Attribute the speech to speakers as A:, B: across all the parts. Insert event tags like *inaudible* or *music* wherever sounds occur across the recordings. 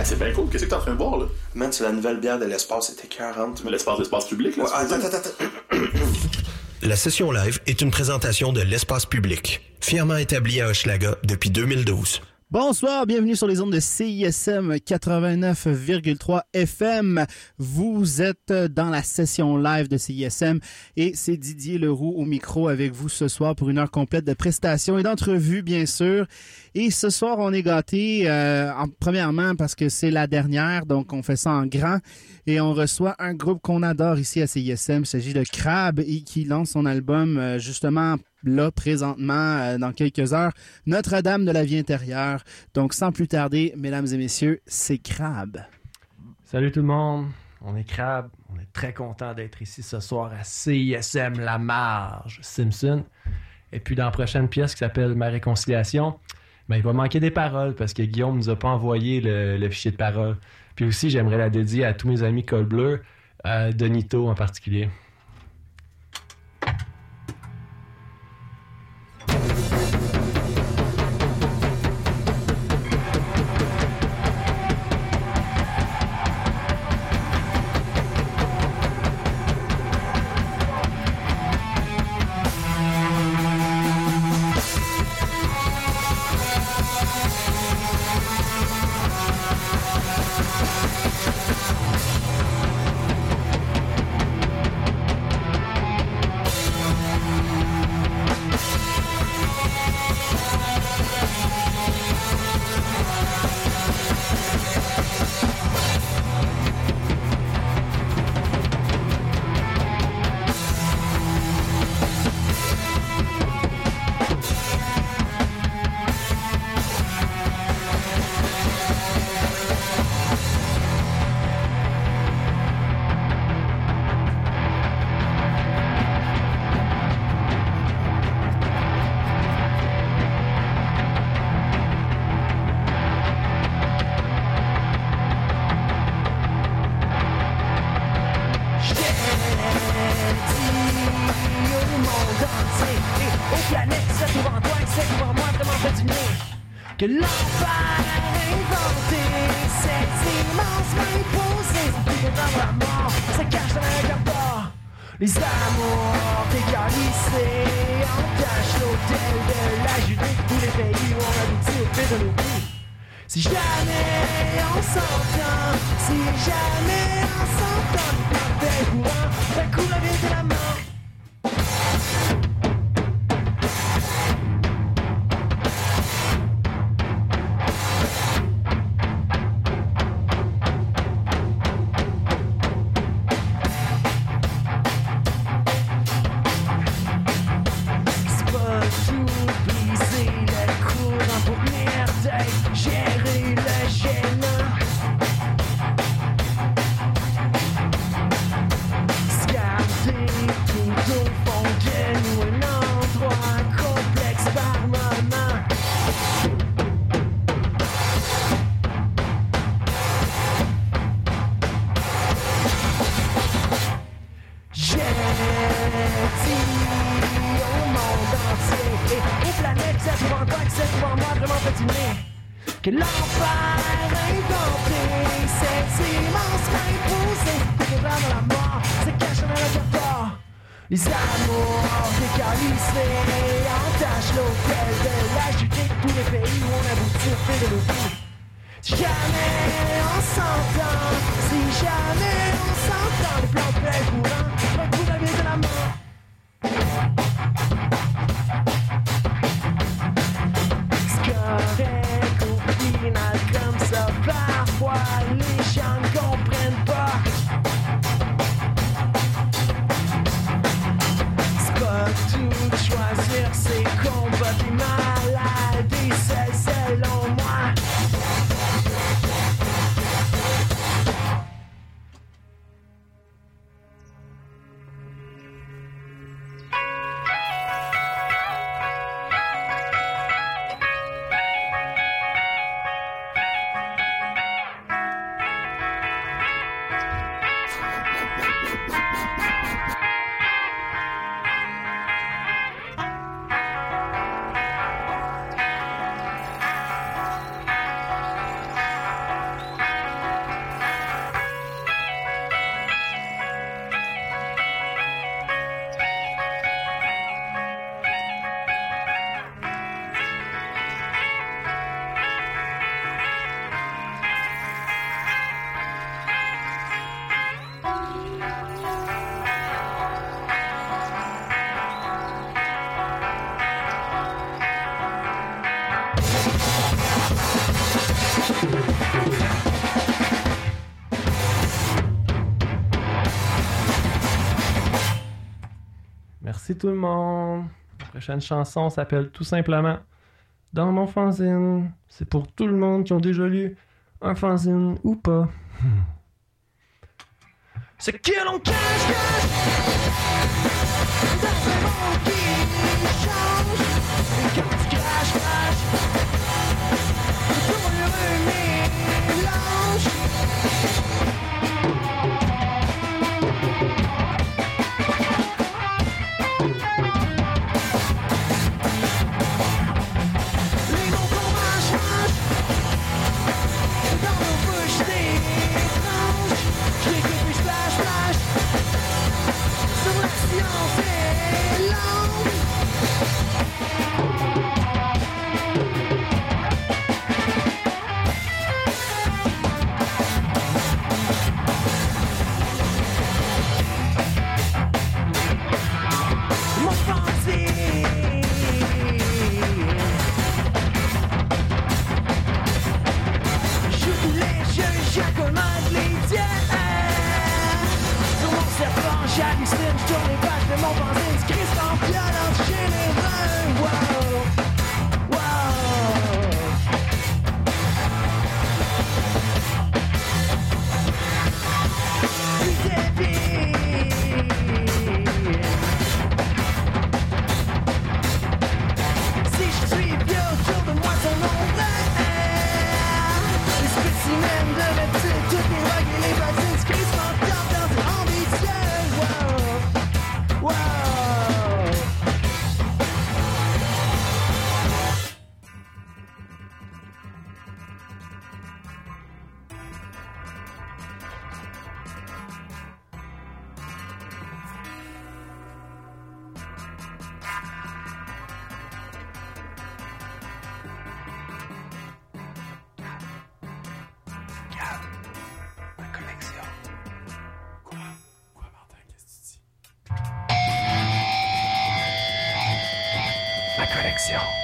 A: Ah, c'est bien cool. Qu'est-ce que t'es en train de boire, là?
B: Man, c'est la nouvelle bière de l'espace, c'était 40.
A: Mais l'espace, l'espace public, là.
B: Ouais, attends, attends, attends.
C: La session live est une présentation de l'espace public, fièrement établi à Hochelaga depuis 2012.
D: Bonsoir, bienvenue sur les ondes de CISM 89,3 FM. Vous êtes dans la session live de CISM et c'est Didier Leroux au micro avec vous ce soir pour une heure complète de prestations et d'entrevues, bien sûr. Et ce soir, on est gâtés, euh, en- premièrement parce que c'est la dernière, donc on fait ça en grand et on reçoit un groupe qu'on adore ici à CISM. Il s'agit de Crab et qui lance son album euh, justement là présentement euh, dans quelques heures. Notre-Dame de la vie intérieure. Donc sans plus tarder, mesdames et messieurs, c'est Crab.
E: Salut tout le monde, on est Crab, on est très content d'être ici ce soir à CISM La Marge Simpson. Et puis dans la prochaine pièce qui s'appelle Ma réconciliation, ben, il va manquer des paroles parce que Guillaume nous a pas envoyé le, fichier de paroles. Puis aussi, j'aimerais la dédier à tous mes amis col bleu, Donito en particulier.
F: Main posée, que dans la mort, se cache dans le cafard. Les amours décalissés entachent l'hôtel de la Judée, tous les pays où on au fait de vies. Si jamais on s'entend, si jamais on s'entend, le plan très courant, tout le monde. La prochaine chanson s'appelle tout simplement Dans mon fanzine. C'est pour tout le monde qui ont déjà lu un fanzine ou pas. C'est que l'on cache, cache dans un monde qui change. Et quand tu craches, craches, ton heureux Ma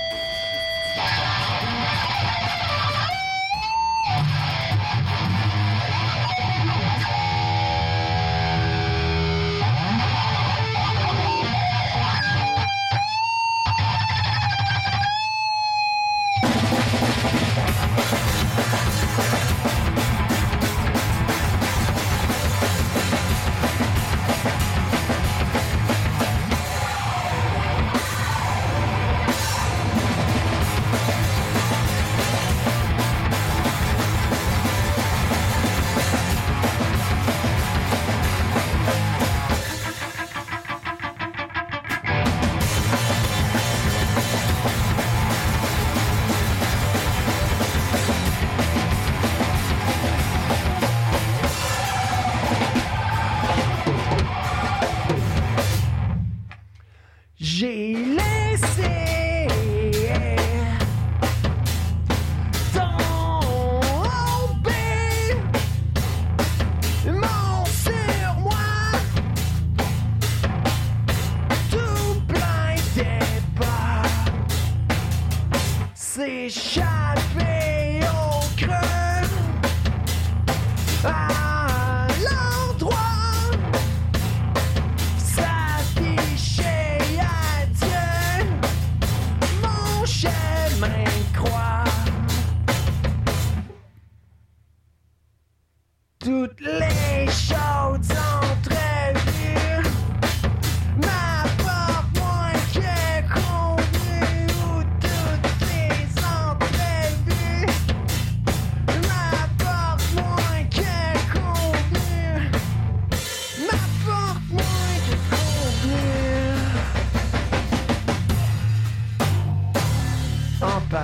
F: toutes les choses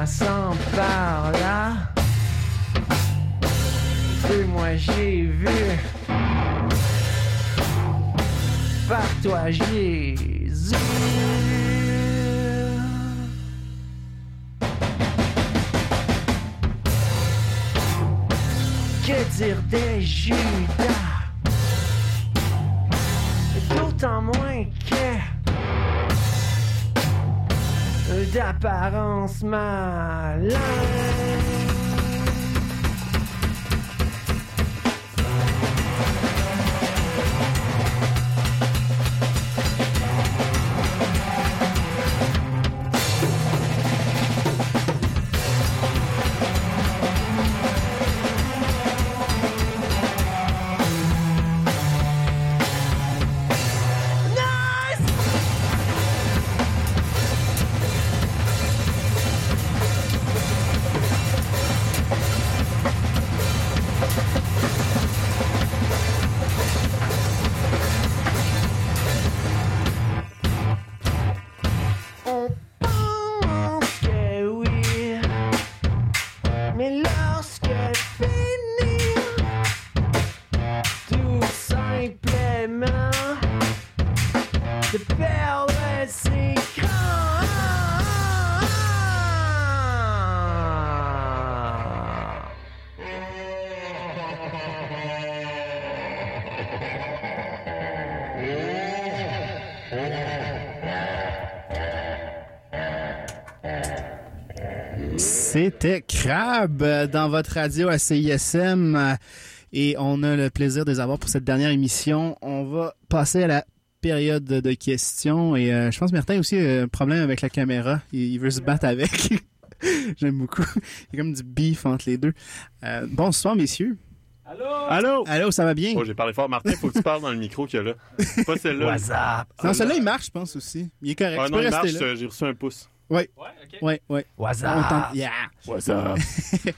F: passant par là, et moi j'ai vu par toi Jésus. Que dire des Judas? D'autant moins que d'apparence malin.
D: C'était Crab euh, dans votre radio à CISM et on a le plaisir de les avoir pour cette dernière émission. On va passer à la période de questions et euh, je pense que Martin a aussi un problème avec la caméra. Il, il veut se battre avec. *laughs* J'aime beaucoup. Il y a comme du beef entre les deux. Euh, bonsoir messieurs.
E: Allô?
D: Allô? Allô, ça va bien?
A: Oh, j'ai parlé fort. Martin, faut que tu parles dans le micro qu'il y a là. Pas celle-là.
E: WhatsApp.
D: Non, celui-là il marche, je pense aussi. Il est correct.
A: Ah
D: tu
A: non,
D: peux
A: il
D: rester
A: marche,
D: là.
A: euh, j'ai reçu un pouce.
D: Ouais,
E: Ouais, ok.
D: ouais, ouais. On
E: WhatsApp.
D: Yeah.
A: Ouais, ça.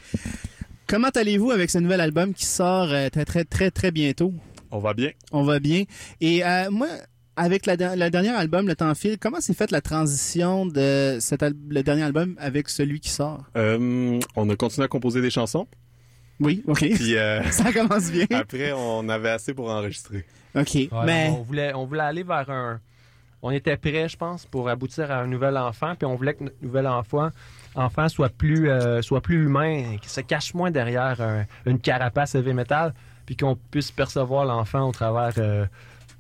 A: *laughs*
D: Comment allez-vous avec ce nouvel album qui sort euh, très très très très bientôt?
A: On va bien.
D: On va bien. Et euh, moi, avec la, der- le dernier album, Le Temps file, comment s'est faite la transition de cet le dernier album avec celui qui sort?
A: Euh, on a continué à composer des chansons.
D: Oui, OK.
A: Puis euh, *laughs*
D: Ça commence bien.
A: après, on avait assez pour enregistrer.
D: OK.
E: Ouais,
D: mais
E: on, voulait, on voulait aller vers un. On était prêt, je pense, pour aboutir à un nouvel enfant. Puis on voulait que notre nouvel enfant, enfant soit plus, euh, soit plus humain, qu'il se cache moins derrière un- une carapace heavy metal, puis qu'on puisse percevoir l'enfant au travers, euh,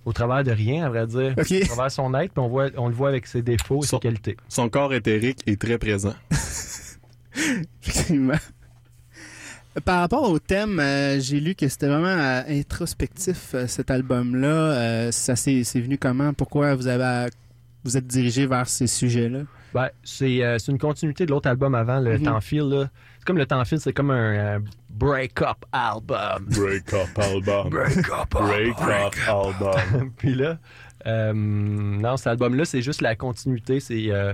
E: au travers de rien, à vrai dire, au travers son être. Puis on, voit, on le voit avec ses défauts et
A: Son-
E: ses qualités.
A: Son corps éthérique est très présent. *laughs*
D: Effectivement. Par rapport au thème, euh, j'ai lu que c'était vraiment euh, introspectif euh, cet album-là. Euh, ça s'est c'est venu comment? Pourquoi vous avez vous êtes dirigé vers ces sujets-là?
E: Ben, c'est euh, c'est une continuité de l'autre album avant, le. Temps file. Comme le Temps file, c'est comme un euh, break-up album.
A: Break up *laughs* album.
E: Break-up
A: Break up album. *laughs*
E: Puis là, euh, non, cet album-là, c'est juste la continuité. C'est. euh,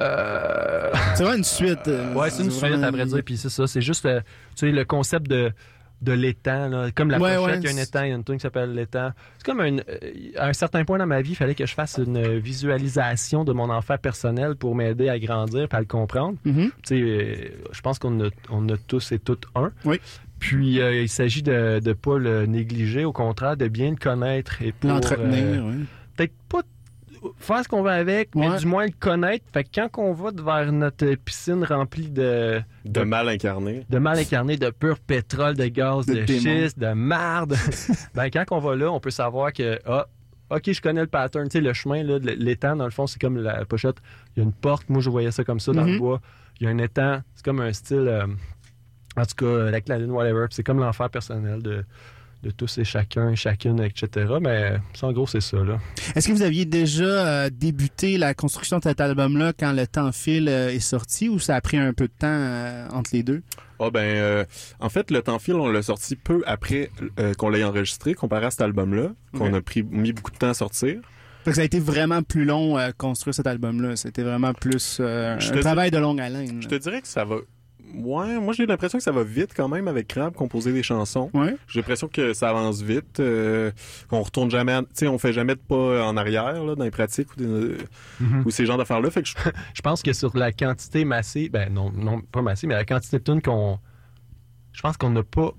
E: euh,
D: C'est vraiment une suite. euh,
E: ouais, c'est une suite, à vrai dire. Puis c'est ça. C'est juste euh, tu sais, le concept de, de l'étang. là. Comme la
D: Ouais,
E: pochette,
D: ouais,
E: il y a un étang, il y a une tune qui s'appelle l'étang. C'est comme un, euh, à un certain point dans ma vie, il fallait que je fasse une visualisation de mon enfant personnel pour m'aider à grandir et à le comprendre.
D: Mhm.
E: Tu sais, euh, je pense qu'on a, on a tous et toutes un.
D: Oui.
E: Puis euh, il s'agit de ne pas le négliger, au contraire, de bien le connaître et pour,
D: L'entretenir,
E: euh,
D: oui.
E: peut-être pas faire ce qu'on va avec, mais du moins le connaître. Fait que quand on va vers notre piscine remplie de,
A: De mal incarné.
E: de mal incarné, de pur pétrole, de gaz,
D: De
E: de, schiste, de marde, *laughs* ben quand on va là, on peut savoir que, ah, OK, je connais le pattern. Tu sais, le chemin, là, l'étang, dans le fond, c'est comme la pochette. Il y a une porte. Moi, je voyais ça comme ça dans
D: Mhm.
E: le bois. Il y a un étang. C'est comme un style, euh, en tout cas, avec la lune, whatever. Puis c'est comme l'enfer personnel de, de tous et chacun, chacune, etc. Mais ça, en gros, c'est ça, là.
D: Est-ce que vous aviez déjà euh, débuté la construction de cet album-là quand le temps file euh, est sorti ou ça a pris un peu de temps euh, entre les deux?
A: Ah ben, euh, en fait, le temps file, on l'a sorti peu après euh, qu'on l'ait enregistré, comparé à cet album-là, qu'on a pris, mis beaucoup de temps à sortir.
D: Fait que ça a été vraiment plus long euh, construire cet album-là. C'était vraiment plus euh,
A: Je
D: un travail de longue haleine.
A: Je te dirais que ça va... Ouais, moi j'ai l'impression que ça va vite quand même avec Crab, composer des chansons.
D: Ouais.
A: J'ai l'impression que ça avance vite, euh, qu'on retourne jamais, à- tu sais, on fait jamais de pas en arrière là, dans les pratiques ou, des- ou ces genres d'affaires-là. Fait que je, *laughs*
E: Je pense que sur la quantité massée, ben non, non pas massée, mais la quantité de tunes qu'on. Je pense qu'on n'a pas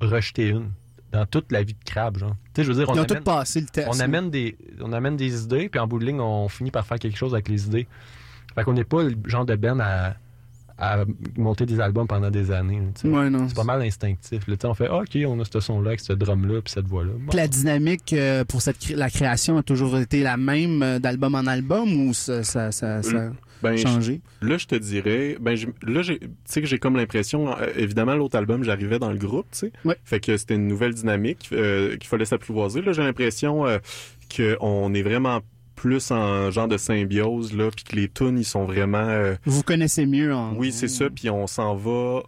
E: rejeté une dans toute la vie de crabe, genre. Tu sais, je veux dire, on
D: Ils ont
E: amène,
D: tout passé le test.
E: on, amène des, on amène des idées, puis en bout de ligne, on finit par faire quelque chose avec les idées. Fait qu'on n'est pas le genre de Ben à, à monter des albums pendant des années.
D: Ouais, non.
E: C'est pas mal instinctif. là. On fait, ah, OK, on a ce son-là, avec ce drum-là, puis cette voix-là. Bon.
D: La dynamique euh, pour cette cré- la création a toujours été la même euh, d'album en album ou ça, ça, ça, ça a
A: ben, je-
D: changé?
A: là, je te dirais, ben, j'ai- là, j'ai- tu sais que j'ai comme l'impression, euh, évidemment, l'autre album, j'arrivais dans le groupe, tu sais.
D: Ouais.
A: Fait que c'était une nouvelle dynamique euh, qu'il fallait s'apprivoiser. Là, j'ai l'impression euh, qu'on est vraiment plus en genre de symbiose, là, puis que les tunes, ils sont vraiment... euh,
D: Vous connaissez mieux en
A: Oui, c'est ça, puis on s'en va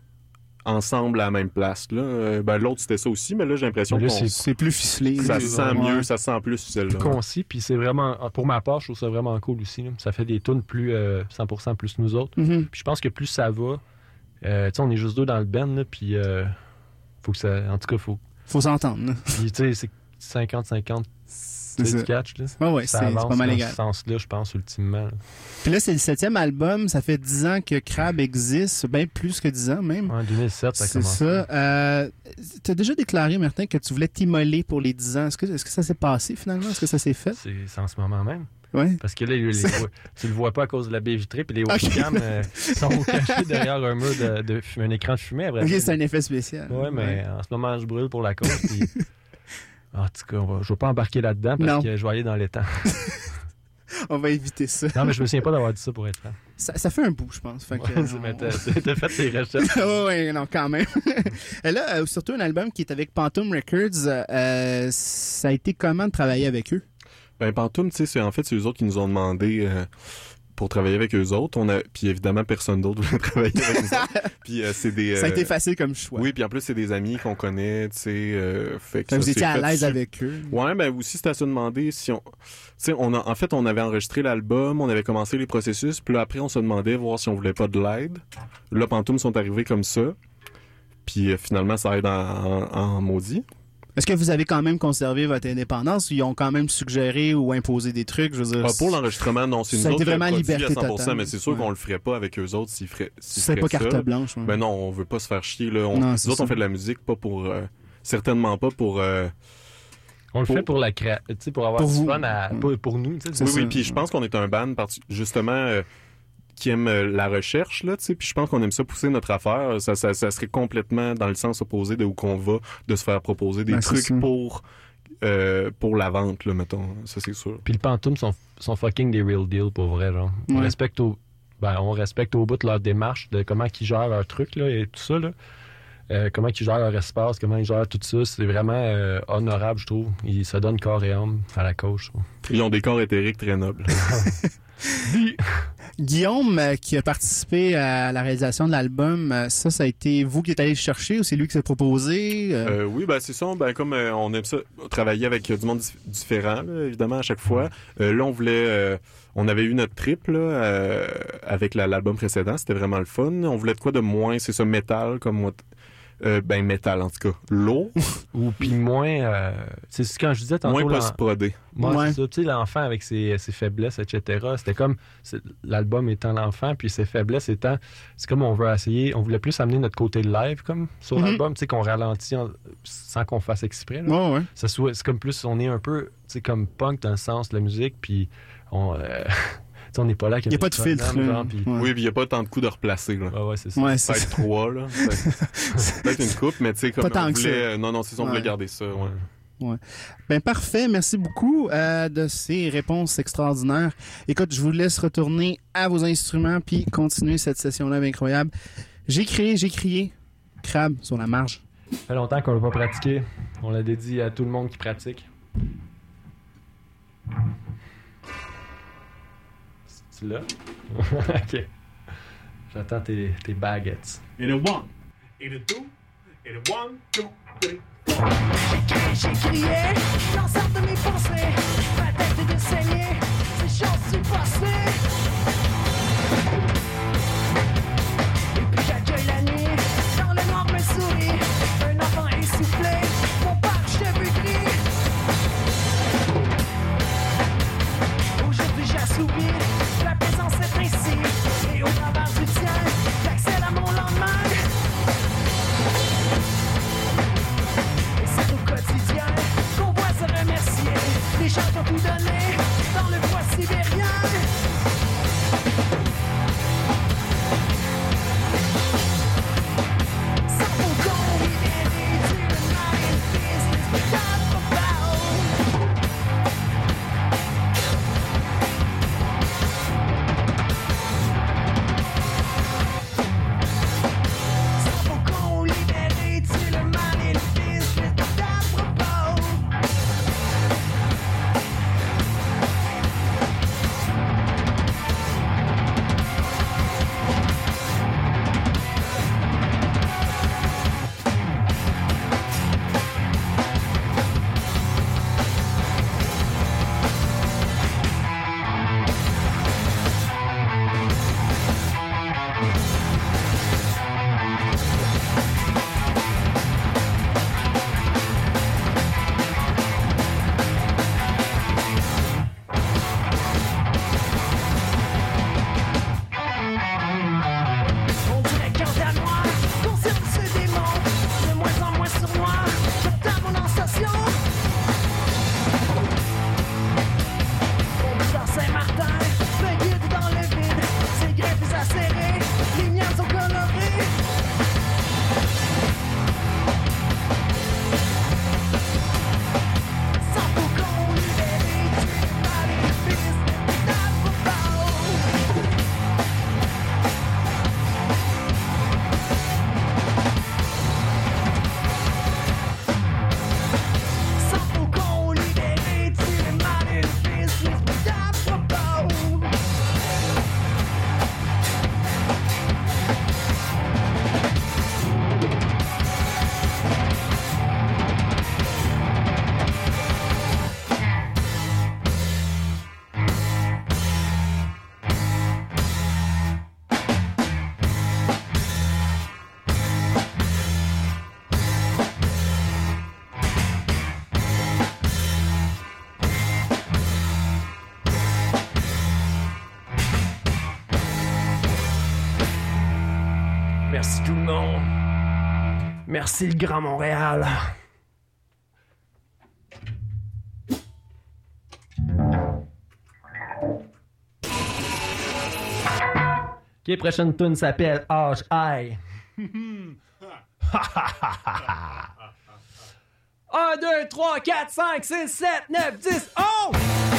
A: ensemble à la même place. Là. Euh, ben, l'autre, c'était ça aussi, mais là, j'ai l'impression
E: là, c'est
D: C'est plus ficelé.
A: ça se sent mieux, ça se sent plus celle-là.
E: concis, puis c'est vraiment, pour ma part, je trouve ça vraiment cool aussi. là. Ça fait des tunes plus euh, 100% plus nous autres.
D: Mhm.
E: Puis je pense que plus ça va, euh, tu sais, on est juste deux dans le band, là, puis euh, faut que ça, en tout cas, faut,
D: Faut s'entendre. là.
E: puis tu sais, c'est- petit 50-50.
D: C'est
E: Tu catch, là?
D: Ouais, ouais, c'est pas mal
E: dans ce sens-là, je pense, ultimement.
D: Puis là, c'est le septième album. Ça fait dix ans que Crab existe, bien plus que dix ans même.
E: En 2007, ça a
D: C'est ça. Euh, tu as déjà déclaré, Martin, que tu voulais t'immoler pour les 10 ans. Est-ce que, est-ce que ça s'est passé finalement? Est-ce que ça s'est fait?
E: C'est en ce moment même.
D: Oui.
E: Parce que là, les- tu le vois pas à cause de la baie vitrée, puis les webcams euh, sont *laughs* cachés derrière un mur de, un écran de fumée. dire.
D: c'est un effet spécial.
E: Ouais, mais en ce moment, je brûle pour la cause. Puis... *laughs* en tout cas, va- je vais pas embarquer là-dedans parce
D: Non.
E: que je vais aller dans les *laughs* temps.
D: On va éviter ça.
E: Non, mais je me souviens pas d'avoir dit ça pour être franc.
D: Ça, ça fait un bout, je pense. Fait que,
E: Ouais, mais t'as- T'as fait tes recherches. *laughs*
D: ouais, ouais, non, quand même. Et *laughs* là, euh, surtout un album qui est avec Phantom Records, euh, ça a été comment de travailler avec eux?
A: Ben, Pantoum, tu sais, c'est en fait, c'est eux autres qui nous ont demandé euh, pour travailler avec eux autres. On a, puis évidemment, personne d'autre *laughs* voulait travailler avec nous. *laughs* Puis euh, c'est des.
D: Ça a
A: euh,
D: été facile comme choix.
A: Oui, puis en plus, c'est des amis qu'on connaît, tu sais. euh, fait que
D: Fait que
A: ça
D: vous étiez à l'aise avec eux.
A: Ouais, ben aussi c'était à se demander si on, tu sais, on a, en fait, on avait enregistré l'album, on avait commencé les processus, puis là après on se demandait voir si on voulait pas de l'aide. Là, Pantoum sont arrivés comme ça, puis euh, finalement ça aide en, en, en maudit.
D: Est-ce que vous avez quand même conservé votre indépendance ou ils ont quand même suggéré ou imposé des trucs? Je veux dire,
A: Ah, pour l'enregistrement, non, c'est nous autres
D: vraiment liberté
A: à 100%,
D: totale.
A: mais c'est sûr
D: Ouais.
A: qu'on le ferait pas avec eux autres s'ils feraient,
D: c'est pas carte
A: ça.
D: blanche. ouais.
A: Ben non, on veut pas se faire chier là. On,
D: Non,
A: nous autres,
D: ça.
A: on fait de la musique pas pour, euh, certainement pas pour. euh,
E: On le
A: Pour-
E: fait pour la cré... tu sais, pour avoir
D: Pour
E: du
D: vous.
E: fun à... pour, pour nous.
A: oui,
D: ça.
A: oui, puis je pense qu'on est un band parti- justement euh, qui aime euh, la recherche là, tu sais, puis je pense qu'on aime ça pousser notre affaire. Ça, ça, ça serait complètement dans le sens opposé de où qu'on va, de se faire proposer des
D: Ben,
A: trucs pour euh, pour la vente là, mettons. Ça c'est sûr.
E: Puis le Pantoum sont, sont fucking des real deal pour vrai, genre. On respecte au, ben, on respecte au bout de leur démarche, de comment ils gèrent leur truc, là, et tout ça, là. Euh, comment ils gèrent leur espace, comment ils gèrent tout ça. C'est vraiment euh, honorable, je trouve. Ils se donnent corps et âme à la trouve.
A: Ils ont des corps éthériques très nobles. *laughs*
D: Guillaume, euh, qui a participé à la réalisation de l'album, ça, ça a été vous qui êtes allé le chercher ou c'est lui qui s'est proposé? Euh,
A: oui, ben c'est ça. Ben comme euh, on aime ça, travailler avec euh, du monde dif- différent, là, évidemment à chaque fois. Euh, là, on voulait, euh, on avait eu notre trip là euh, avec la- l'album précédent. C'était vraiment le fun. On voulait de quoi de moins, c'est ça, métal comme moi. Euh, ben métal en tout cas, lourd, *laughs*
E: Ou puis moins... euh, c'est ce quand je disais tantôt...
A: moins post-prodé.
E: Moi,
D: Ouais.
E: c'est ça. Tu sais, l'enfant avec ses, ses faiblesses, etc. C'était comme l'album étant l'enfant, puis ses faiblesses étant. C'est comme on veut essayer. On voulait plus amener notre côté live, comme sur
D: Mhm.
E: l'album, tu sais, qu'on ralentit en- sans qu'on fasse exprès. là.
D: ouais, ouais.
E: Ça soit, c'est comme plus, on est un peu, tu sais, comme punk dans le sens de la musique, puis on. euh, *laughs* on n'est pas là.
D: Il n'y a pas de filtre. Ouais.
A: Oui, puis il y a pas tant de coups de replacer là.
E: ouais, ouais, c'est ça.
D: Ouais, c'est
A: Peut-être trois là. Peut-être *laughs* une coupe, mais tu sais comme
D: Pas tant
A: on
D: que
A: voulait.
D: ça.
A: Non, non, c'est ça, on
D: Ouais.
A: voulait garder ça. Ouais.
D: Ben parfait, merci beaucoup euh, de ces réponses extraordinaires. Écoute, je vous laisse retourner à vos instruments puis continuer cette session-là incroyable. J'ai crié, j'ai crié, crabe sur la marge.
E: Ça fait longtemps qu'on l'a pas pratiqué. On l'a dédié à tout le monde qui pratique. C'est là? *laughs* ok. J'attends tes, tes baguettes.
G: In a one, in a two, in a one, two, three.
F: J'ai crié l'ensemble de mes pensées, ma tête est de saigner, ces choses du passé. underneath. c'est le Grand Montréal. Ok, prochaine tune s'appelle Arch Eye. 1, 2, 3, 4, 5, 6, 7, 9, 10, 11!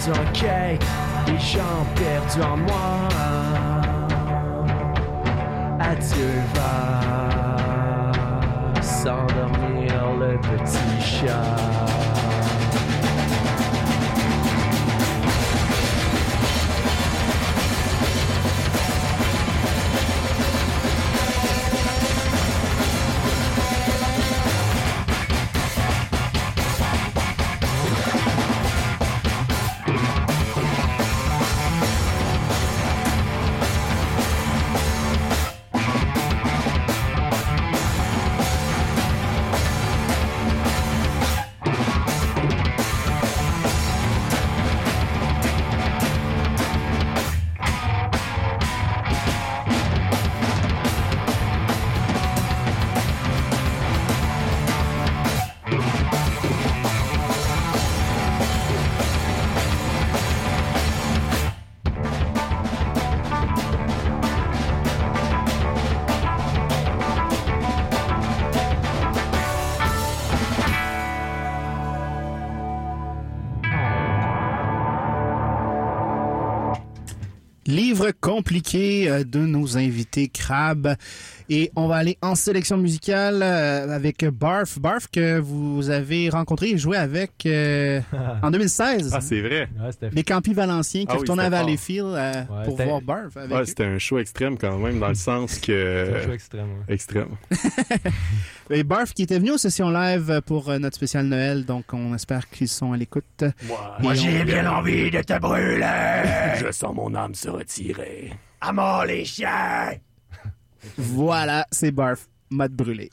H: perdus en quai, des gens perdus en moi. Adieu va s'endormir le petit chat.
D: Compliqué euh, de nos invités Crab. Et on va aller en sélection musicale euh, avec Barf. Barf que vous avez rencontré et joué avec euh, *laughs* en 2016.
A: Ah, c'est vrai.
E: Ouais,
D: les Campis Valenciens qui
A: Ah oui,
D: retournaient à. Valleyfield euh,
E: Ouais,
D: pour voir Barf
A: Ouais, c'était un show extrême quand même, dans le *laughs* sens
E: c'est un show
A: que...
E: extrême. ouais.
A: Extrême. *laughs*
D: Et Barf qui était venu aux sessions live pour euh, notre spécial Noël, donc on espère qu'ils sont à l'écoute.
F: Moi, j'ai bien envie de te brûler.
G: Je sens mon âme se retirer.
F: À mort les chiens.
D: Voilà, c'est Barf, mode brûlé.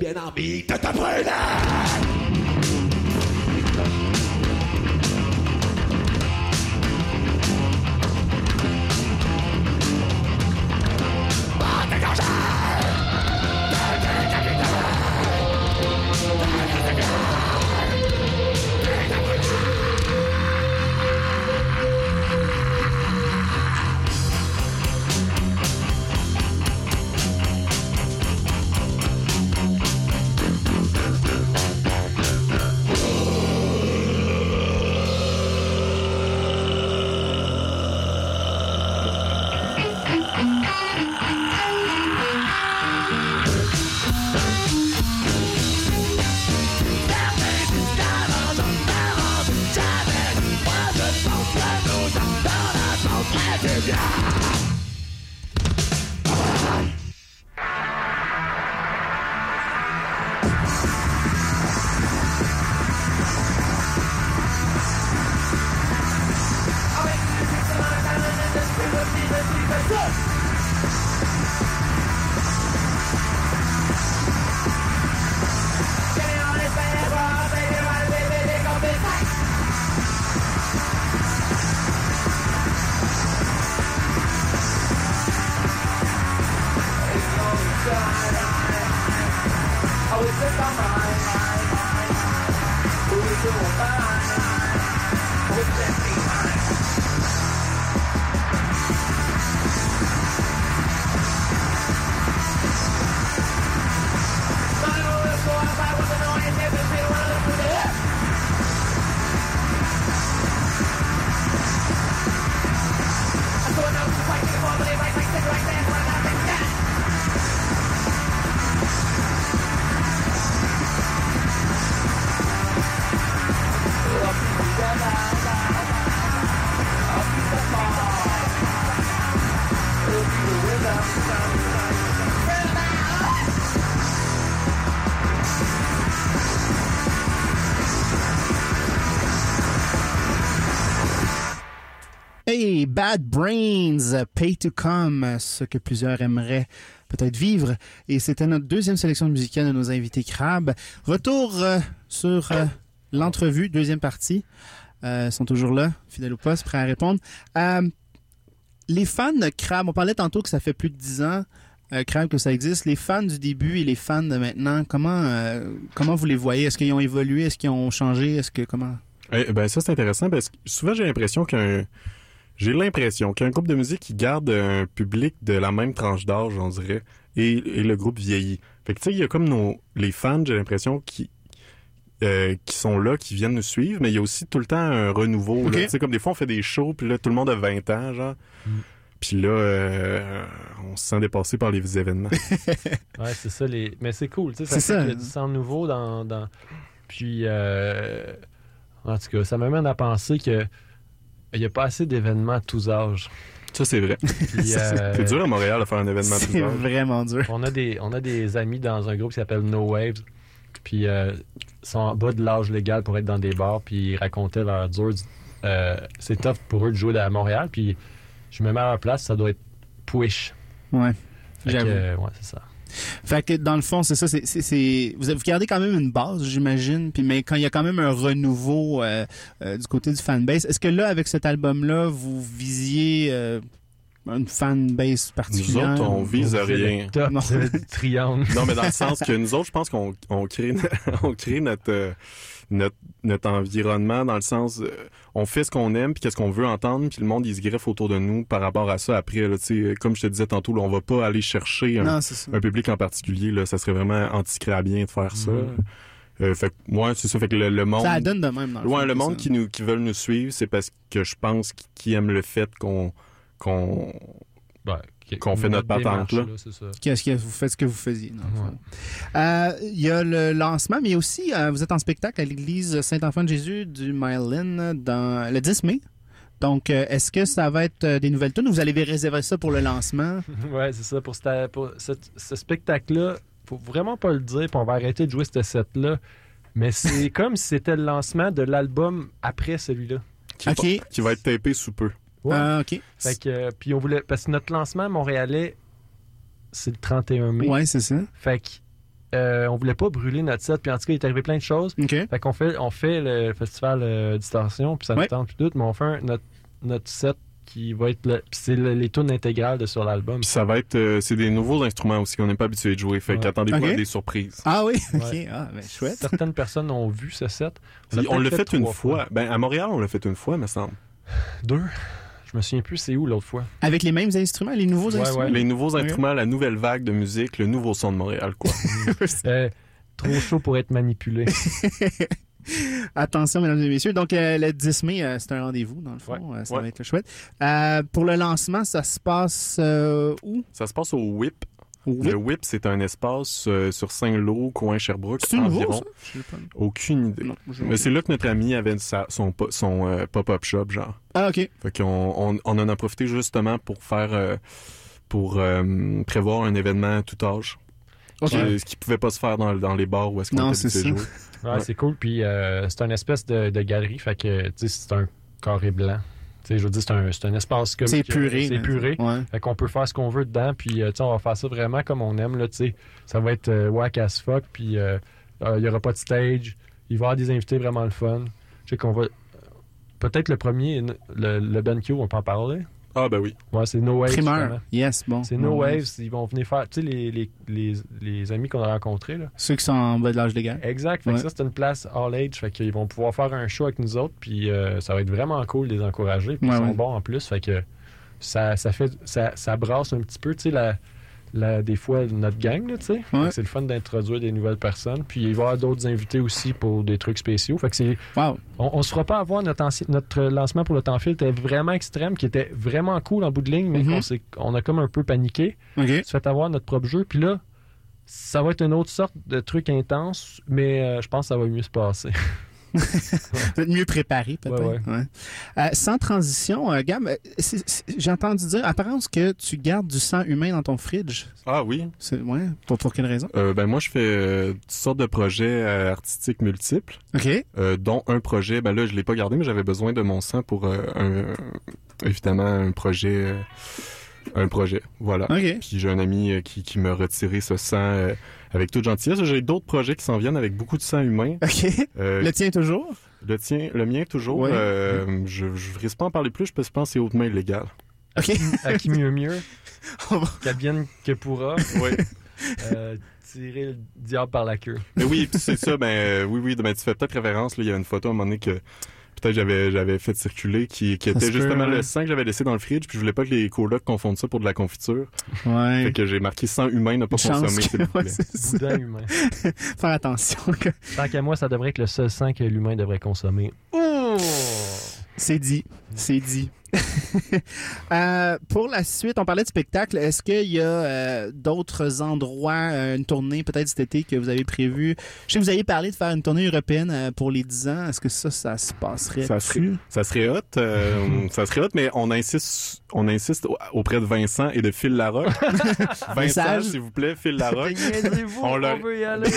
F: Bien envie de te brûler.
D: yeah! Bad Brains, Pay to Come, ce que plusieurs aimeraient peut-être vivre. Et c'était notre deuxième sélection musicale de nos invités Crab. Retour euh, sur euh, l'entrevue, deuxième partie. Euh, sont toujours là, fidèles au poste, prêts à répondre. Euh, les fans de Crab, on parlait tantôt que ça fait plus de 10 ans, euh, que ça existe. Les fans du début et les fans de maintenant, comment, comment vous les voyez? Est-ce qu'ils ont évolué? Est-ce qu'ils ont changé? Est-ce que comment?
A: Eh, ben ça c'est intéressant parce que souvent j'ai l'impression qu'un j'ai l'impression qu'un groupe de musique qui garde un public de la même tranche d'âge, on dirait, et, et le groupe vieillit. Fait que tu sais, il y a comme nos les fans, j'ai l'impression qui euh, qui sont là, qui viennent nous suivre, mais il y a aussi tout le temps un renouveau.
D: Ok.
A: là. Tu sais, comme des fois on fait des shows, puis là tout le monde a 20 ans, genre. Puis là, euh, on se sent dépassé par les événements. *laughs*
E: Ouais, c'est ça. Les... Mais c'est cool. tu sais,
D: C'est
E: Ça fait
D: ça.
E: qu'il y a du sang nouveau dans. dans... Puis, euh, en tout cas, ça m'amène à penser que il n'y a pas assez d'événements à tous âges.
A: Ça, c'est vrai.
E: Puis, *laughs* euh,
A: C'est dur à Montréal de faire un événement
D: C'est
A: bizarre.
D: vraiment dur.
E: on, a des, on a des amis dans un groupe qui s'appelle No Waves. Puis euh, ils sont en bas de l'âge légal pour être dans des bars. Puis ils racontaient leur dur. euh, c'est tough pour eux de jouer à Montréal. Puis je me mets à leur place, ça doit être push.
D: Ouais. J'avoue.
E: euh, ouais, c'est ça.
D: Fait que dans le fond, c'est ça. c'est c'est- c'est- vous, avez- vous gardez quand même une base, j'imagine. Puis mais quand il y a quand même un renouveau euh, euh, du côté du fanbase, est-ce que là, avec cet album-là, vous visiez euh, une fanbase
A: Nous
D: particulière
A: autres, on vise rien.
E: top
D: Non.
E: triangle.
A: Non, mais dans le sens que nous autres, je pense qu'on on crée, *laughs* on crée notre, euh, notre, notre environnement dans le sens, euh, on fait ce qu'on aime puis qu'est-ce qu'on veut entendre puis le monde il se greffe autour de nous par rapport à ça. Après, là, tu sais, comme je te disais tantôt, là, on va pas aller chercher un,
D: Non,
A: public en particulier. Là, ça serait vraiment anticrabien de faire ça.
E: Mhm.
A: Euh, fait ouais, c'est ça. Fait que le, le monde,
D: Ça donne de même dans le
A: ouais,
D: fond,
A: le monde
D: ça.
A: qui nous, qui veulent nous suivre, c'est parce que je pense qu'ils aiment le fait qu'on, qu'on,
E: Ouais,
A: Qu'on fait notre patente, là.
D: Qu'est-ce que vous faites ce que vous faisiez. Euh, Il y a le lancement, mais aussi, euh, vous êtes en spectacle à l'église Saint-Enfant-de-Jésus du Mylin dans le 10 mai. Donc, euh, est-ce que ça va être des nouvelles tunes ou vous allez réserver ça pour le lancement? *laughs*
E: Ouais, c'est ça. Pour, cette- pour cette- ce spectacle-là, faut vraiment pas le dire, puis on va arrêter de jouer ce set-là. Mais c'est *laughs* comme si c'était le lancement de l'album après celui-là.
A: qui,
D: OK.
A: va, qui va être tapé sous peu.
E: Ouais.
D: Ah, OK.
E: Fait que, euh, puis on voulait. Parce que notre lancement montréalais, c'est le 31 mai.
D: Ouais, c'est ça.
E: Fait que, euh, on voulait pas brûler notre set. Puis en tout cas, il est arrivé plein de choses.
D: OK.
E: Fait qu'on fait, on fait le festival euh, Distorsion, puis ça nous tente, puis tout, mais on fait un- notre, notre set qui va être. le- Puis c'est le- les tunes intégrales de sur l'album.
A: Puis ça va être, euh, c'est des nouveaux instruments aussi qu'on n'est pas habitué de jouer. Fait
E: Ouais.
A: qu'attendez-vous à des surprises.
D: Ah oui, OK.
E: Ouais.
D: Ah, ben, chouette.
E: Certaines personnes ont vu ce set.
A: On l'a fait, une
E: trois
A: fois. Ben, à Montréal, on l'a fait une fois, me semble.
E: Deux. Je me souviens plus c'est où l'autre fois.
D: Avec les mêmes instruments, les nouveaux
E: Ouais,
D: instruments?
E: ouais.
A: Les nouveaux instruments, la nouvelle vague de musique, le nouveau son de Montréal, quoi. *laughs*
E: Euh, trop chaud pour être manipulé. *laughs*
D: Attention, mesdames et messieurs. Donc, euh, le 10 mai, euh, c'est un rendez-vous, dans le fond.
E: Ouais.
D: Euh, ça
A: Ouais.
D: va être chouette. Euh, pour le lancement, ça se passe euh, où?
A: Ça se passe au WIP. Le WIP, c'est un espace euh, sur Saint-Lô, coin Sherbrooke,
D: C'est nouveau,
A: environ.
D: ça? Pas.
A: Aucune idée.
D: Non,
A: Mais c'est là que notre ami avait sa- son, euh, pop-up shop, genre.
D: Ah, OK.
A: Fait qu'on on, on en a profité justement pour faire, euh, pour euh, prévoir un événement à tout âge. Ce qui pouvait pas se faire dans, dans les bars où est-ce qu'on
D: Non,
A: était
D: c'est
A: habitué de
D: ça.
A: jouer.
E: Ouais,
A: Ouais.
E: c'est cool. Puis euh, c'est un espèce de, de galerie. Fait que, tu sais, c'est un carré blanc. Je veux dire, c'est un, c'est un espace comme.
D: C'est puré.
E: C'est puré.
D: Ouais.
E: Fait qu'on peut faire ce qu'on veut dedans, puis euh, on va faire ça vraiment comme on aime, là. Ça va être euh, whack as fuck, puis euh, euh, il y aura pas de stage. Il va y avoir des invités vraiment le fun. Je sais qu'on va... Peut-être le premier, le, le BenQ, on peut en parler?
A: Ah, ben oui.
E: Ouais, c'est No Waves,
D: Primeur.
E: justement.
D: Yes, bon.
E: C'est No. Waves, ils vont venir faire... Tu sais, les, les, les, les amis qu'on a rencontrés, là.
D: Ceux qui sont en bas de l'âge légal.
E: Exact. Fait que ça, c'est une place all age. Fait qu'ils vont pouvoir faire un show avec nous autres. Puis euh, ça va être vraiment cool de les encourager. Puis
D: Ouais,
E: ils sont
D: ouais.
E: bons en plus. Fait que ça, ça fait ça, ça brasse un petit peu, tu sais, la, la- des fois notre gang, tu sais.
D: Ouais.
E: C'est le fun d'introduire des nouvelles personnes. Puis il va y avoir d'autres invités aussi pour des trucs spéciaux. Fait que c'est.
D: Wow.
E: On, on se fera pas avoir notre, notre lancement pour le temps fil était vraiment extrême, qui était vraiment cool en bout de ligne, mais qu'on s'est- on a comme un peu paniqué
D: OK.
E: se fait avoir notre propre jeu. Puis là, ça va être une autre sorte de truc intense, mais euh, je pense que ça va mieux se passer. *laughs* *laughs*
D: Vous êtes mieux préparé, peut-être.
E: Ouais,
D: Ouais. Euh, sans transition, euh, Gab, euh, j'ai entendu dire, apparemment, que tu gardes du sang humain dans ton fridge.
A: Ah oui.
D: C'est- Ouais. Pour, pour quelle raison?
A: Euh, ben moi, je fais euh, toutes sortes de projets euh, artistiques multiples,
D: OK.
A: euh, dont un projet, ben là, je l'ai pas gardé, mais j'avais besoin de mon sang pour, euh, un- évidemment, un projet... euh, un projet, voilà.
D: OK.
A: Puis j'ai un ami euh, qui, qui m'a retiré ce sang euh, avec toute gentillesse. J'ai d'autres projets qui s'en viennent avec beaucoup de sang humain. *laughs*
D: OK.
A: Euh,
D: Le tien toujours?
A: le tien, le mien toujours.
D: Ouais.
A: euh, je, je risque pas en parler plus, parce que je pense que c'est hautement illégal.
D: OK.
E: À qui mieux mieux, qu'advienne que pourra,
A: Oui.
E: euh, tirer le diable par la queue.
A: Mais oui, c'est ça, ben euh, oui, oui, ben, tu fais peut-être référence, là, il y a une photo à un moment donné que peut-être j'avais j'avais fait circuler qui, qui était
D: peut,
A: justement
D: ouais.
A: le sang que j'avais laissé dans le fridge, puis je voulais pas que les colocs confondent ça pour de la confiture.
D: Ouais.
A: Fait que j'ai marqué sang humain n'a pas consommé,
D: que- *laughs* ouais.
E: Boudin humain. *laughs*
D: Faire attention.
E: Tant qu'à moi, ça devrait être le seul sang que l'humain devrait consommer. Ouh!
D: C'est dit. C'est dit. *laughs* Euh, pour la suite, on parlait de spectacle. Est-ce qu'il y a euh, d'autres endroits, euh, une tournée peut-être cet été que vous avez prévu? Je sais que vous avez parlé de faire une tournée européenne euh, pour les 10 ans. Est-ce que ça, ça se passerait?
A: Ça serait, ça serait hot, euh, *laughs* ça serait hot, mais on insiste, on insiste au- auprès de Vincent et de Phil Larocque. *laughs* Vincent,
D: Message.
A: s'il vous plaît, Phil Larocque. On
E: on,
A: l'a-
E: veut y aller.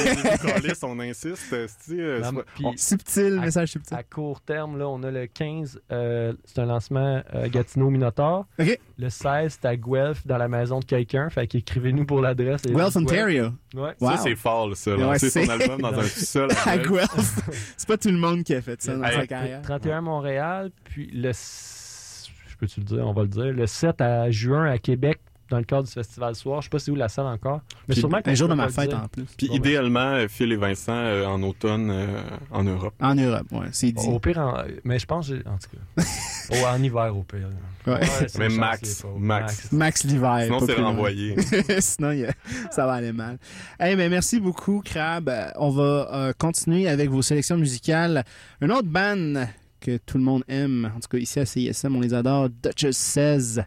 A: Calisse, on insiste.
E: Non,
A: on-
D: Subtil,
E: À-
D: message subtil.
E: À court terme, là, on a le 15, euh, c'est un lancement euh, Gatineau Minotaur. Le 16, c'est à Guelph, dans la maison de quelqu'un. Fait qu'écrivez-nous pour l'adresse.
D: Guelph, Ontario.
E: Ouais.
D: Wow.
A: Ça, c'est fort, ça.
D: Ouais, c'est-
A: son album dans un *laughs* sol.
D: À Guelph. *laughs* C'est pas tout le monde qui a fait ça dans sa carrière.
E: 31 Montréal, puis le. Je peux-tu le dire? On va le dire. Le 7 à juin à Québec, dans le cadre du Festival Soir. Je sais pas c'est où la salle encore. Mais
A: Puis
E: sûrement
D: Un jour de ma fête
E: dire.
D: en plus.
A: Puis
E: Bon, ben.
A: idéalement, euh, Phil et Vincent euh, en automne euh, en Europe.
D: En Europe, ouais, c'est dit.
E: Au pire, en- mais je pense, en tout cas. *laughs* oh, en hiver, au pire.
D: Ouais.
E: Ouais, c'est
A: Mais max,
E: pas-
A: max.
D: Max l'hiver.
A: Sinon, c'est renvoyé. *laughs*
D: Sinon, a- ça va aller mal. Hey, mais merci beaucoup, Crab. On va euh, continuer avec vos sélections musicales. Une autre band que tout le monde aime, en tout cas ici à CISM, on les adore, Duchess 16.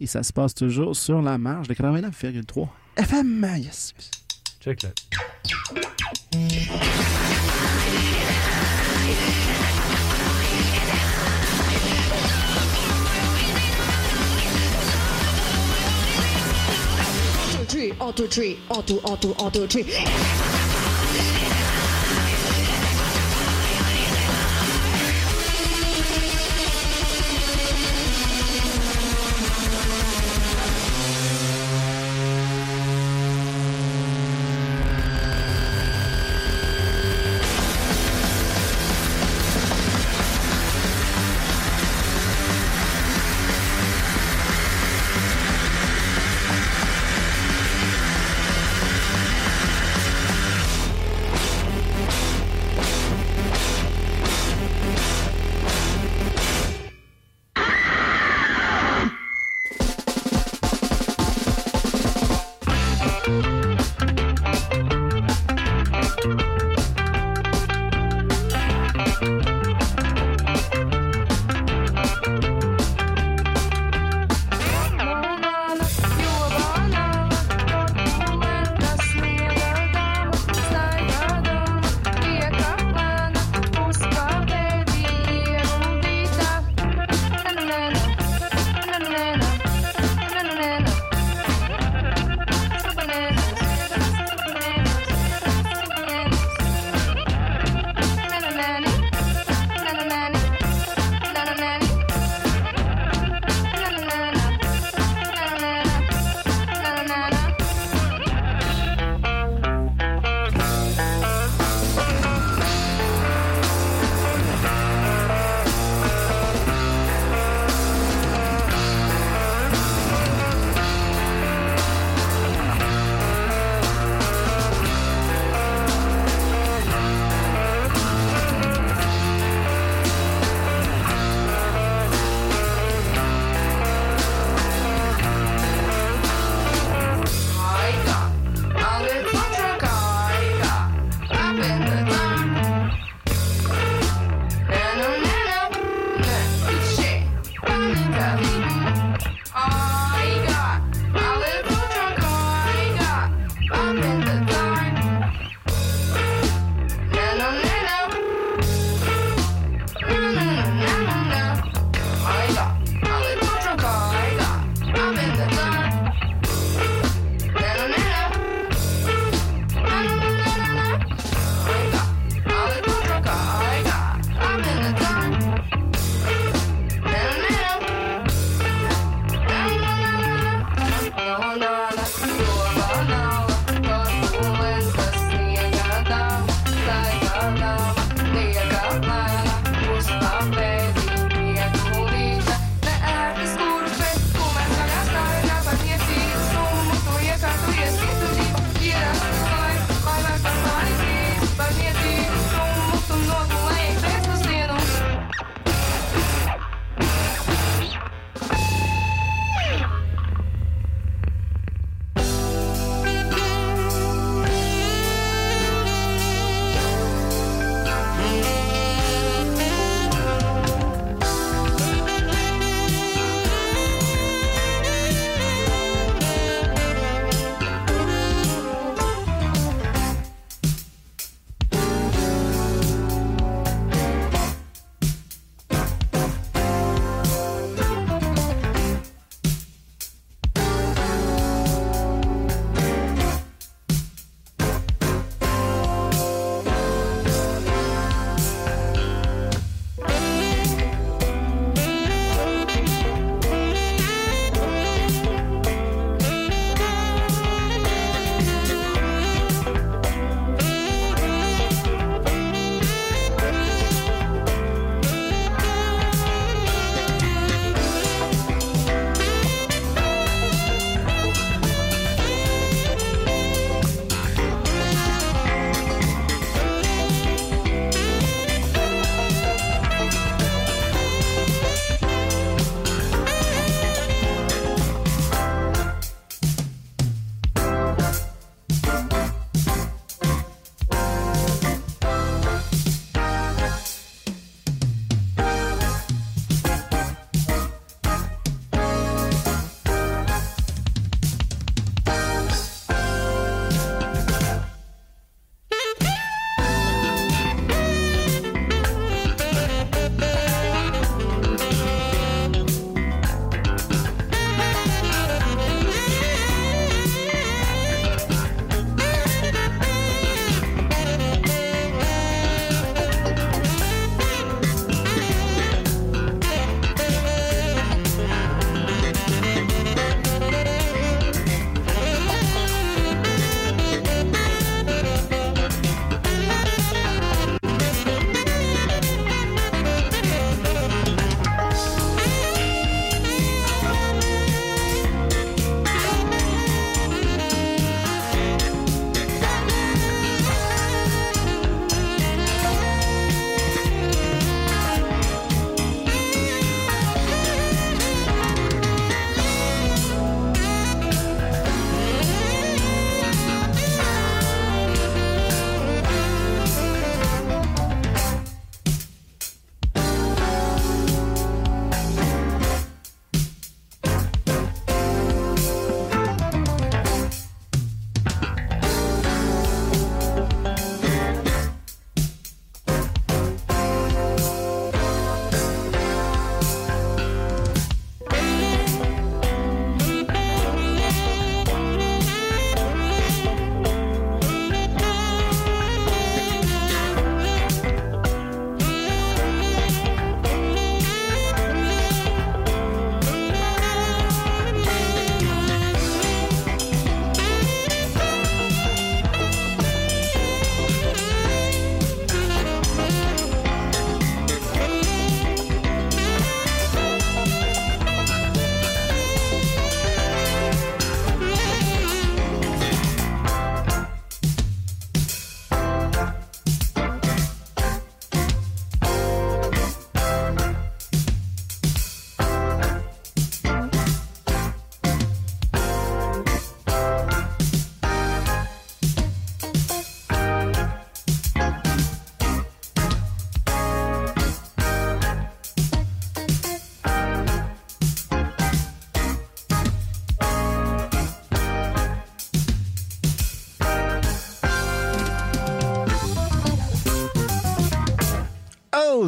D: Et ça se passe toujours sur la marge de 89,3 FM. Yes.
E: Check là.
I: two, three, one, two, three, one, two, one, two, one, two, three.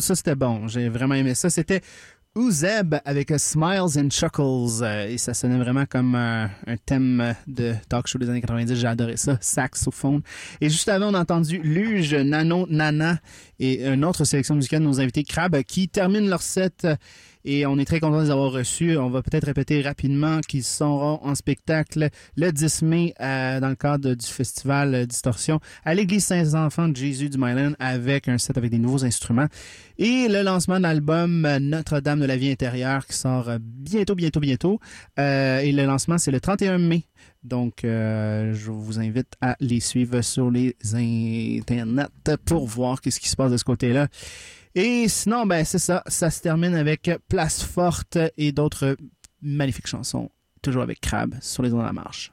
D: Ça c'était bon. J'ai vraiment aimé ça. C'était Ouzeb avec Smiles and Chuckles. Euh, et ça sonnait vraiment comme un thème de talk show des années 90. J'ai adoré ça. Saxophone. Et juste avant, on a entendu Luge, Nano, Nana et une autre sélection musicale de nos invités Crab qui terminent leur set. Et on est très content de les avoir reçus. On va peut-être répéter rapidement qu'ils seront en spectacle le 10 mai euh, dans le cadre du festival Distorsion à l'église Saint-Enfants de Jésus du Myland avec un set avec des nouveaux instruments. Et le lancement de l'album Notre-Dame de la vie intérieure qui sort bientôt, bientôt, bientôt. Euh, et le lancement, c'est le 31 mai. Donc, euh, je vous invite à les suivre sur les internets pour voir qu'est-ce qui se passe de ce côté-là. Et sinon, ben c'est ça. Ça se termine avec Place Forte et d'autres magnifiques chansons. Toujours avec Crab sur les ondes de la marche.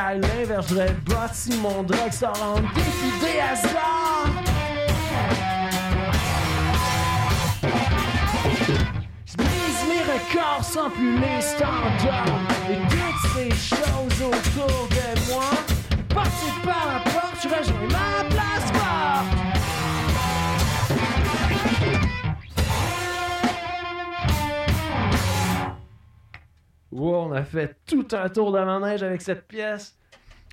F: Qu'à l'inverse, j'aurais bâti mon drug sans rendre défi des hasards. Je brise mes records sans plus les standards. Et toutes ces choses autour de moi. Passer par la porte, je rejoins ma place
E: Wow, on a fait tout un tour de manège avec cette pièce.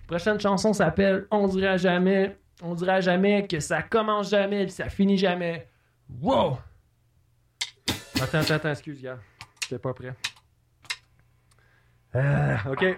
E: Prochaine chanson s'appelle On dira jamais. On dira jamais que ça commence jamais et ça finit jamais. Wow! Attends, attends, attends, excuse, gars. J'étais pas prêt. Euh, ok.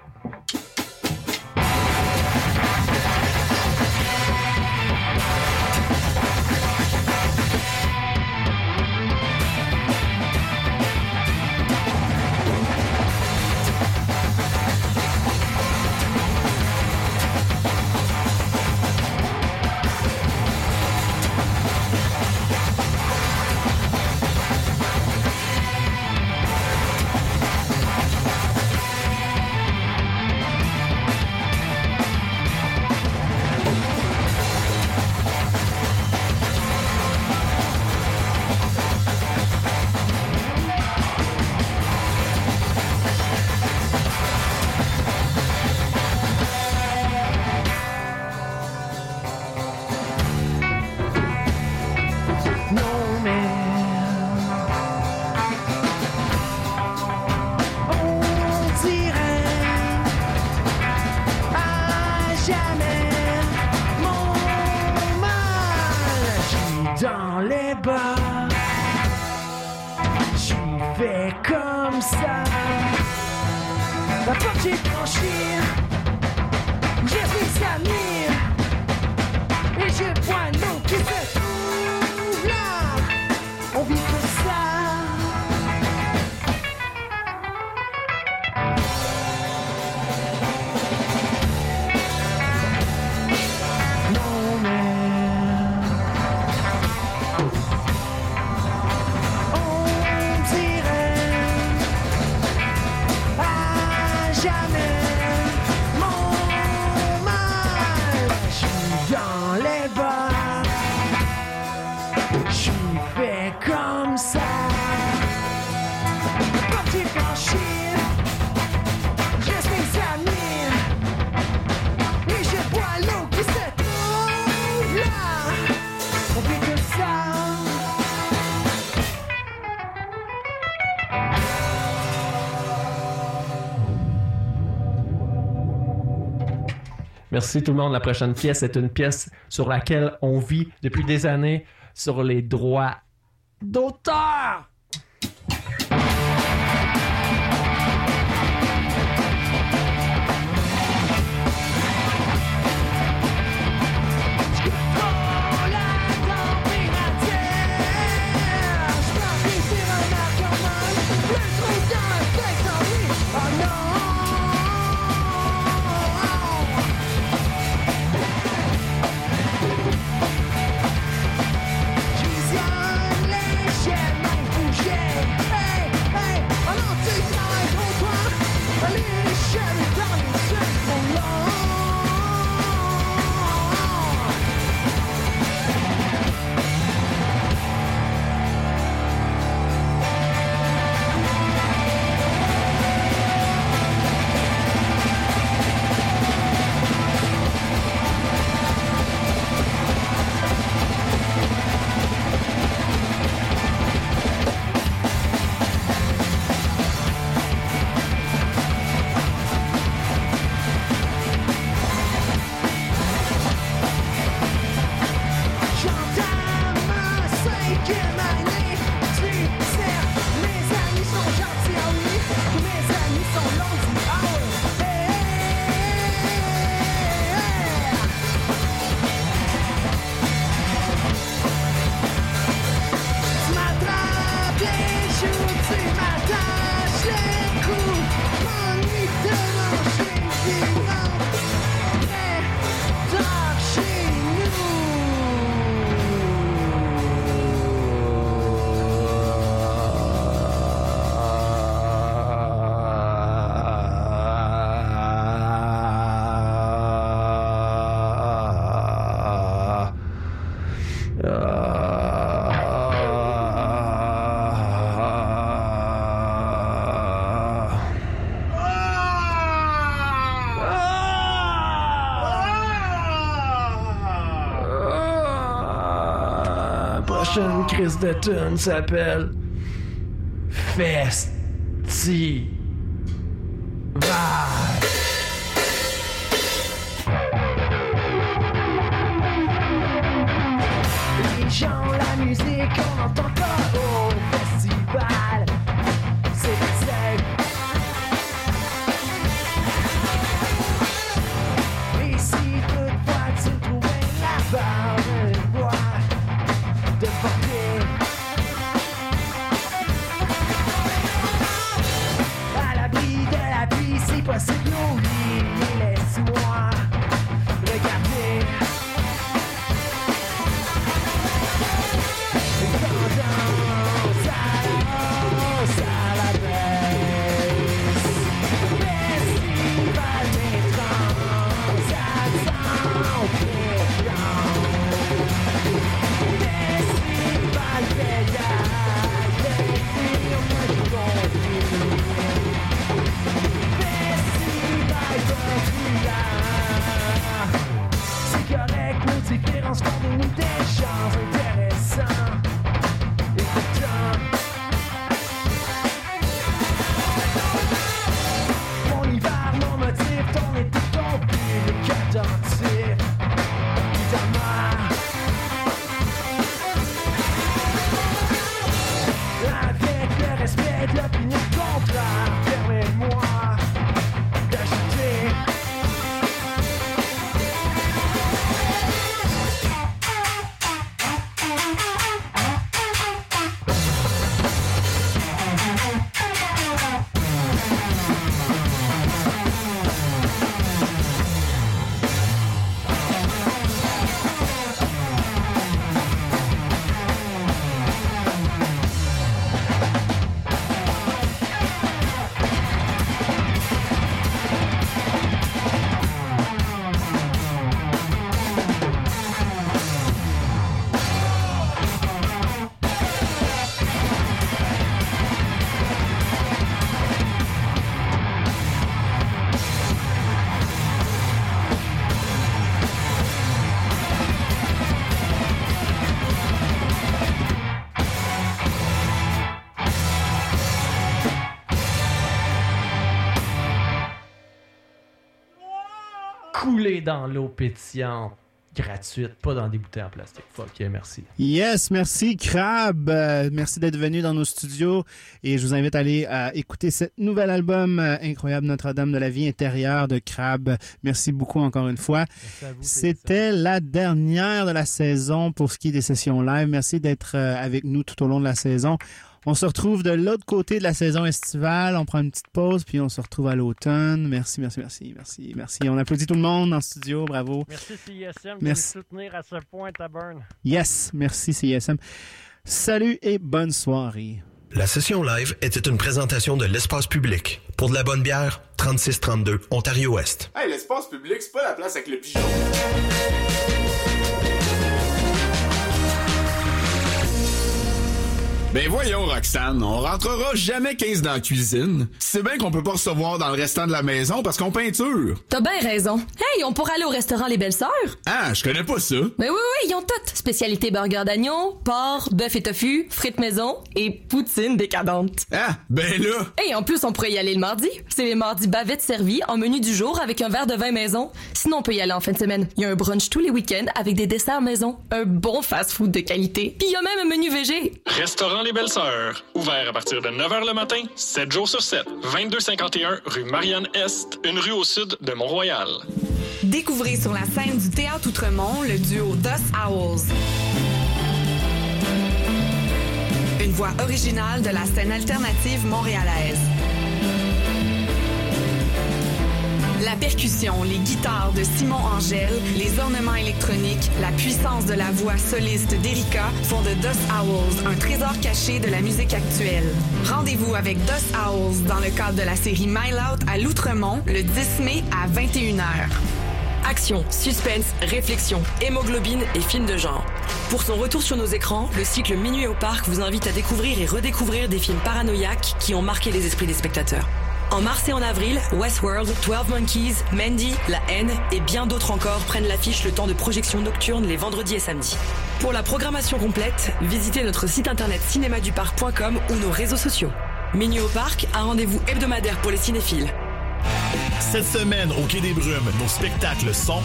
F: Merci tout le monde. La prochaine pièce est une pièce sur laquelle on vit depuis des années sur les droits d'auteur.
J: La
F: prochaine crise de tune s'appelle
E: Festi. Dans l'eau pétillante gratuite, pas dans des bouteilles en plastique. Fuck yeah, merci.
D: Yes, merci Crab. Euh, merci d'être venu dans nos studios et je vous invite à aller euh, écouter ce nouvel album euh, incroyable Notre-Dame de la vie intérieure de Crab. Merci beaucoup encore une fois. C'était la dernière de la saison pour ce qui est des sessions live. Merci d'être avec nous tout au long de la saison. On se retrouve de l'autre côté de la saison estivale. On prend une petite pause, puis on se retrouve à l'automne. Merci, merci, merci, merci, merci. On applaudit tout le monde le studio. Bravo.
K: Merci CISM de
D: Merci.
K: nous soutenir à ce point, Taburn.
D: Yes, merci CISM. Salut et bonne soirée.
C: La session live était une présentation de l'espace public. Pour de la bonne bière, 3632 Ontario-Ouest.
B: Hey, l'espace public, c'est pas la place avec le pigeon.
L: Ben voyons, Roxane, on rentrera jamais 15 dans la cuisine. C'est bien qu'on peut pas recevoir dans le restant de la maison parce qu'on peinture.
M: T'as bien raison. Hey, on pourrait aller au restaurant Les Belles Sœurs?
L: Ah, je connais pas ça.
M: Mais oui, oui, ils ont toutes. Spécialité burger d'agneau, porc, bœuf et tofu, frites maison et poutine décadente.
L: Ah, ben là.
M: Et en plus, on pourrait y aller le mardi. C'est les mardis bavettes servies en menu du jour avec un verre de vin maison. Sinon, on peut y aller en fin de semaine. Il y a un brunch tous les week-ends avec des desserts maison. Un bon fast-food de qualité. Puis il y a même un menu végé.
N: Restaurant Les Belles Sœurs, ouvert à partir de 9h le matin, 7 jours sur 7, 2251 rue Marianne-Est, une rue au sud de Mont-Royal.
O: Découvrez sur la scène du Théâtre Outremont le duo Dust Owls. Une voix originale de la scène alternative montréalaise. La percussion, les guitares de Simon Angèle, les ornements électroniques, la puissance de la voix soliste d'Erika font de Dust Owls un trésor caché de la musique actuelle. Rendez-vous avec Dust Owls dans le cadre de la série Mile Out à L'Outremont le 10 mai à 21h.
M: Action, suspense, réflexion, hémoglobine et films de genre. Pour son retour sur nos écrans, le cycle Minuit au parc vous invite à découvrir et redécouvrir des films paranoïaques qui ont marqué les esprits des spectateurs. En mars et en avril, Westworld, 12 Monkeys, Mandy, La haine et bien d'autres encore prennent l'affiche le temps de projection nocturne les vendredis et samedis. Pour la programmation complète, visitez notre site internet cinémaduparc.com ou nos réseaux sociaux. Minuit au parc, un rendez-vous hebdomadaire pour les cinéphiles.
P: Cette semaine, au Quai des Brumes, nos spectacles sont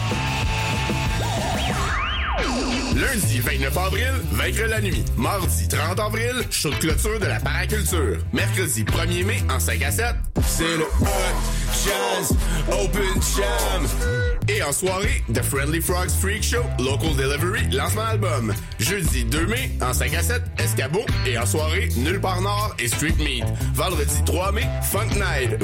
L: Lundi 29 avril, Vaincre la nuit. Mardi 30 avril, show de clôture de la paraculture. Mercredi 1er mai, en 5 à 7, c'est le Hot Jazz Open Jam. Et en soirée, The Friendly Frogs Freak Show, Local Delivery, lancement album. Jeudi 2 mai, en 5 à 7, Escabeau. Et en soirée, Nulle part Nord et Street Meat. Vendredi 3 mai, Funk Night.